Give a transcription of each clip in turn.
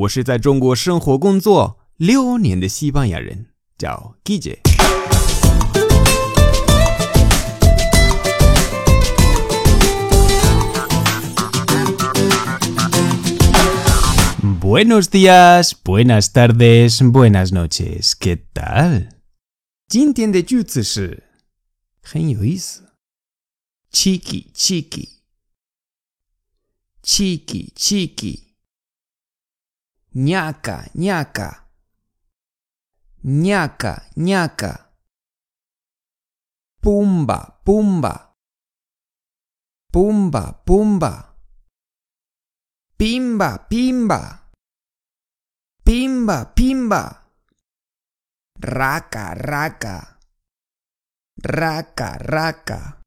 我是在中国生活工作六年的西班牙人，叫 Guille。Buenos días, buenas tardes, buenas noches. ¿Qué tal? 今天的句子是很有意思。Chiqui, chiqui, chiqui, chiqui, Ñaca, ñaca, ñaca, ñaca, pumba, pumba, pumba, pumba, pimba, pimba, pimba, pimba, raca, raca, raca, raca.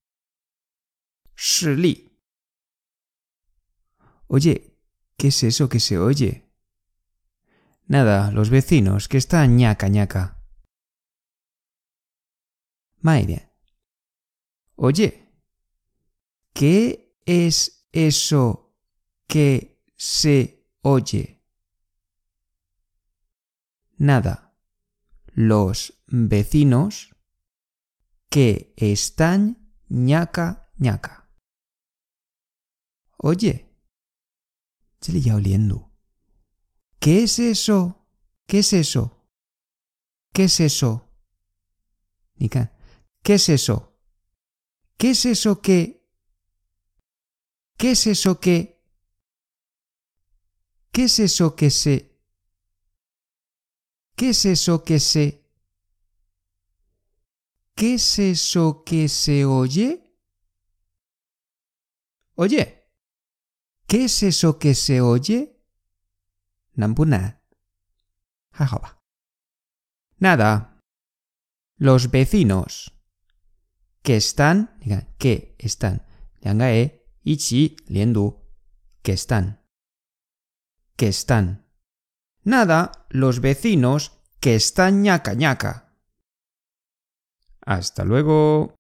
Oye, ¿qué es eso que se oye? Nada, los vecinos, que están ñaca ñaca. Maire. Oye, ¿qué es eso que se oye? Nada. Los vecinos que están ñaca ñaca. Oye, se le ya oliendo. ¿Qué es eso? ¿Qué es eso? ¿Qué es eso? 你看，¿qué es eso? ¿Qué es eso que? ¿Qué es eso que? ¿Qué es eso que se? ¿Qué es eso que se? ¿Qué es eso que se oye? Oye. ¿Qué es eso que se oye? Nambuna. Nada. Los vecinos. Que están. Que están. e, ichi, liendu. Que están. Que están. Nada. Los vecinos que están ñaca ñaca. Hasta luego.